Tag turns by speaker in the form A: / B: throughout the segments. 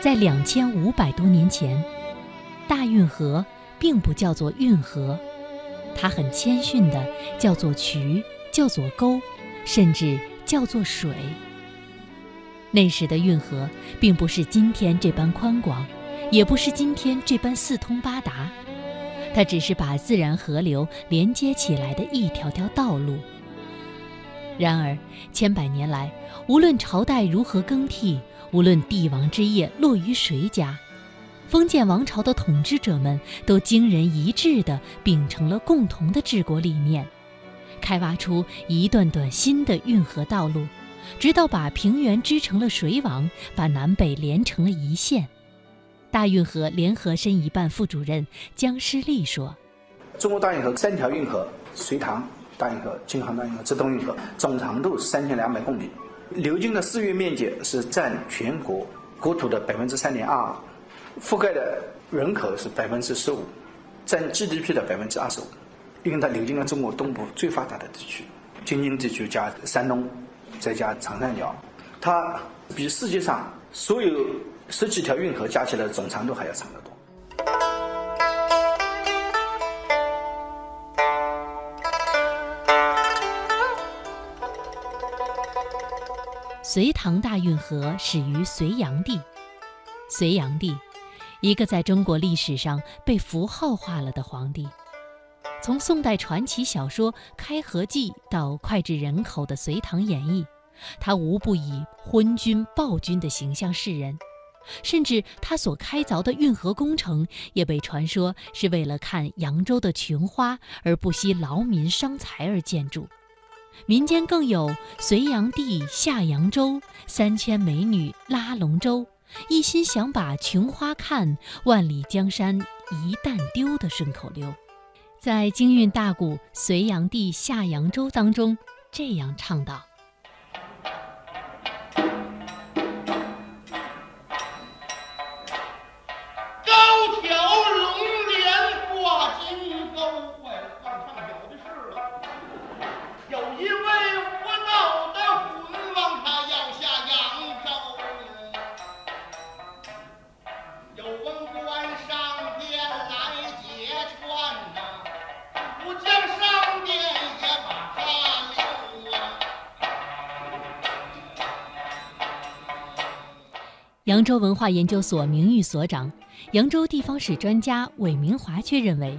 A: 在两千五百多年前，大运河并不叫做运河，它很谦逊的叫做渠，叫做沟，甚至叫做水。那时的运河并不是今天这般宽广，也不是今天这般四通八达，它只是把自然河流连接起来的一条条道路。然而，千百年来，无论朝代如何更替，无论帝王之业落于谁家，封建王朝的统治者们都惊人一致地秉承了共同的治国理念，开挖出一段段新的运河道路。直到把平原织成了水网，把南北连成了一线。大运河联合申遗办副主任姜诗丽说：“
B: 中国大运河三条运河——隋唐大运河、京杭大运河、浙东运河，总长度三千两百公里，流经的市域面积是占全国国土的百分之三点二，覆盖的人口是百分之十五，占 GDP 的百分之二十五。因为它流经了中国东部最发达的地区——京津地区加山东。”再加长三角，它比世界上所有十几条运河加起来总长度还要长得多。
A: 隋唐大运河始于隋炀帝，隋炀帝，一个在中国历史上被符号化了的皇帝。从宋代传奇小说《开河记》到脍炙人口的《隋唐演义》，他无不以昏君暴君的形象示人，甚至他所开凿的运河工程也被传说是为了看扬州的琼花而不惜劳民伤财而建筑。民间更有“隋炀帝下扬州，三千美女拉龙舟，一心想把琼花看，万里江山一旦丢”的顺口溜。在京韵大鼓《隋炀帝下扬州》当中，这样唱道。扬州文化研究所名誉所长、扬州地方史专家韦明华却认为，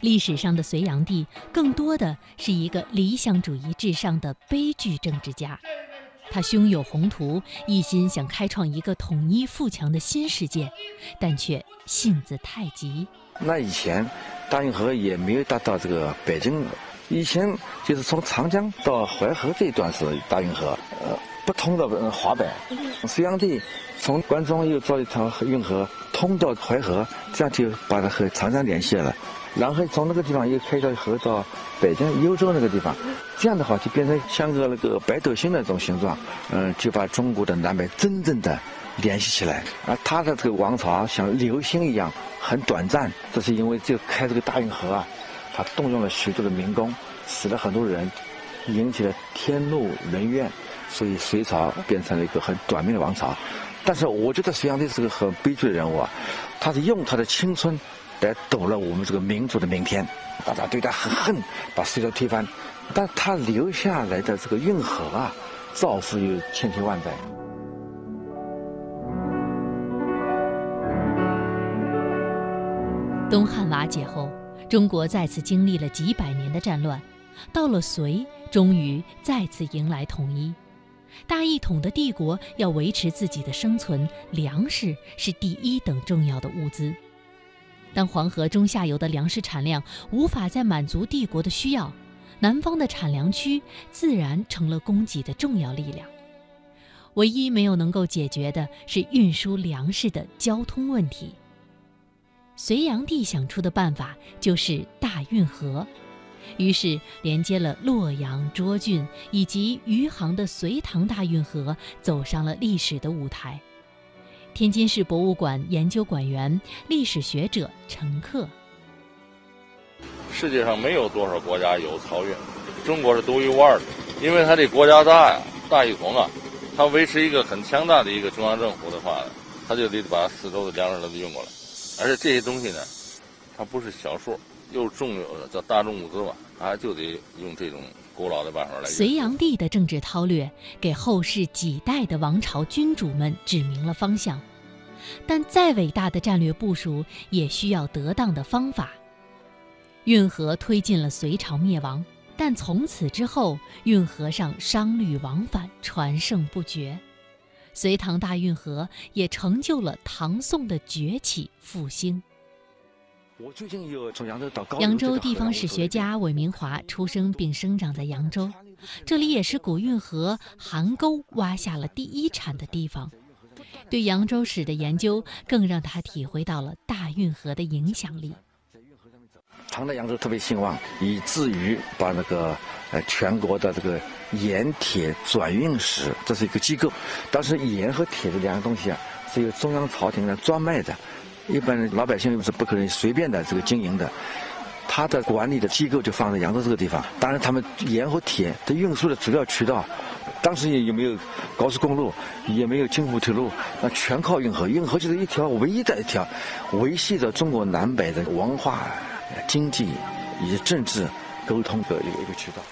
A: 历史上的隋炀帝更多的是一个理想主义至上的悲剧政治家。他胸有宏图，一心想开创一个统一富强的新世界，但却性子太急。
C: 那以前大运河也没有达到这个北京，以前就是从长江到淮河这一段是大运河，呃，不通的华北。隋炀帝。从关中又造一条运河通到淮河，这样就把它和长江联系了。然后从那个地方又开条河到北京幽州那个地方，这样的话就变成像个那个北斗星那种形状，嗯，就把中国的南北真正的联系起来。而他的这个王朝像流星一样很短暂，这是因为就开这个大运河啊，他动用了许多的民工，死了很多人，引起了天怒人怨，所以隋朝变成了一个很短命的王朝。但是我觉得隋炀帝是个很悲剧的人物啊，他是用他的青春来赌了我们这个民族的明天，大家对他很恨，把隋朝推翻，但他留下来的这个运河啊，造福于千秋万代。
A: 东汉瓦解后，中国再次经历了几百年的战乱，到了隋，终于再次迎来统一。大一统的帝国要维持自己的生存，粮食是第一等重要的物资。当黄河中下游的粮食产量无法再满足帝国的需要，南方的产粮区自然成了供给的重要力量。唯一没有能够解决的是运输粮食的交通问题。隋炀帝想出的办法就是大运河。于是，连接了洛阳、涿郡以及余杭的隋唐大运河走上了历史的舞台。天津市博物馆研究馆员、历史学者陈克：
D: 世界上没有多少国家有漕运，中国是独一无二的，因为它这国家大呀，大一统啊，它维持一个很强大的一个中央政府的话，他就得把四周的粮食都运过来，而且这些东西呢，它不是小数，又重要的叫大众物资吧，啊就得用这种古老的办法来。
A: 隋炀帝的政治韬略给后世几代的王朝君主们指明了方向，但再伟大的战略部署也需要得当的方法。运河推进了隋朝灭亡，但从此之后，运河上商旅往返，传盛不绝。隋唐大运河也成就了唐宋的崛起复兴。
C: 我最近又从扬州到高
A: 扬州地方史学家韦明华出生并生长在扬州，这里也是古运河邗沟挖下了第一铲的地方。对扬州史的研究，更让他体会到了大运河的影响力。
C: 唐代扬州特别兴旺，以至于把那个呃全国的这个盐铁转运使，这是一个机构。但是盐和铁这两个东西啊，是由中央朝廷来专卖的，一般老百姓是不可能随便的这个经营的。他的管理的机构就放在扬州这个地方。当然，他们盐和铁的运输的主要渠道，当时也也没有高速公路，也没有京沪铁路，那全靠运河。运河就是一条唯一的一条，维系着中国南北的文化。经济以及政治沟通的一个一个渠道。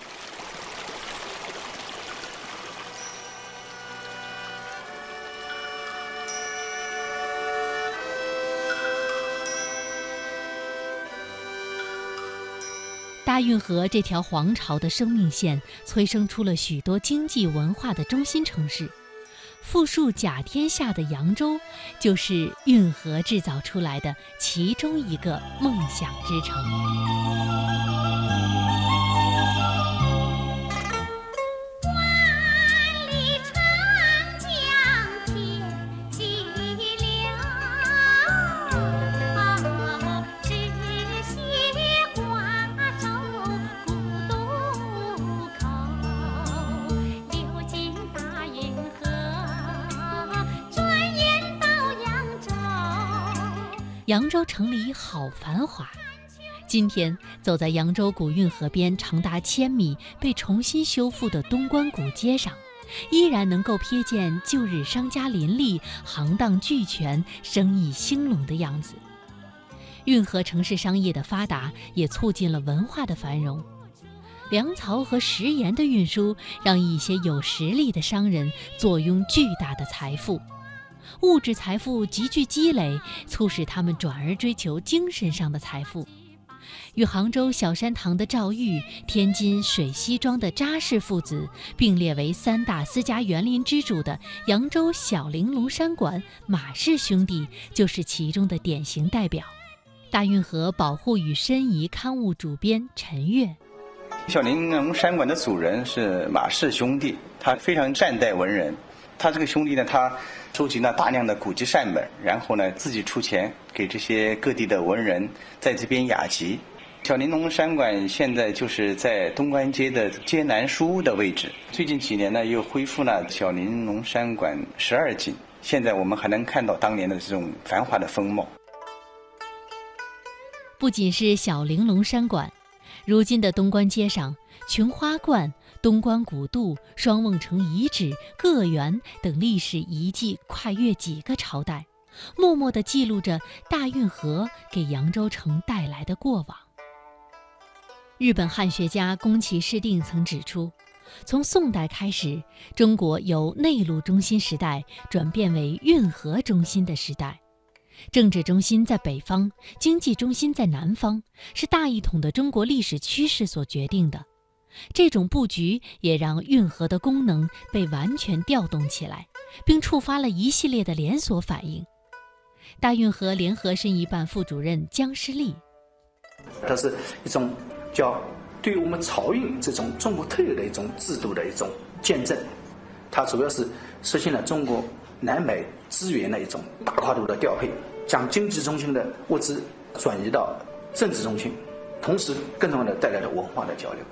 A: 大运河这条皇朝的生命线，催生出了许多经济文化的中心城市。富庶甲天下的扬州，就是运河制造出来的其中一个梦想之城。扬州城里好繁华，今天走在扬州古运河边长达千米、被重新修复的东关古街上，依然能够瞥见旧日商家林立、行当俱全、生意兴隆的样子。运河城市商业的发达，也促进了文化的繁荣。粮草和食盐的运输，让一些有实力的商人坐拥巨大的财富。物质财富急剧积累，促使他们转而追求精神上的财富。与杭州小山堂的赵玉、天津水西庄的扎氏父子并列为三大私家园林之主的扬州小玲珑山馆马氏兄弟，就是其中的典型代表。大运河保护与申遗刊物主编陈悦：
E: 小玲珑山馆的主人是马氏兄弟，他非常善待文人。他这个兄弟呢，他收集了大量的古籍善本，然后呢自己出钱给这些各地的文人在这边雅集。小玲珑山馆现在就是在东关街的街南书屋的位置。最近几年呢，又恢复了小玲珑山馆十二景，现在我们还能看到当年的这种繁华的风貌。
A: 不仅是小玲珑山馆，如今的东关街上，琼花观。东关古渡、双瓮城遗址、个园等历史遗迹，跨越几个朝代，默默地记录着大运河给扬州城带来的过往。日本汉学家宫崎市定曾指出，从宋代开始，中国由内陆中心时代转变为运河中心的时代，政治中心在北方，经济中心在南方，是大一统的中国历史趋势所决定的。这种布局也让运河的功能被完全调动起来，并触发了一系列的连锁反应。大运河联合申遗办副主任姜诗丽，
B: 它是一种叫对于我们漕运这种中国特有的一种制度的一种见证。它主要是实现了中国南北资源的一种大跨度的调配，将经济中心的物资转移到政治中心。同时，更重要的带来了文化的交流。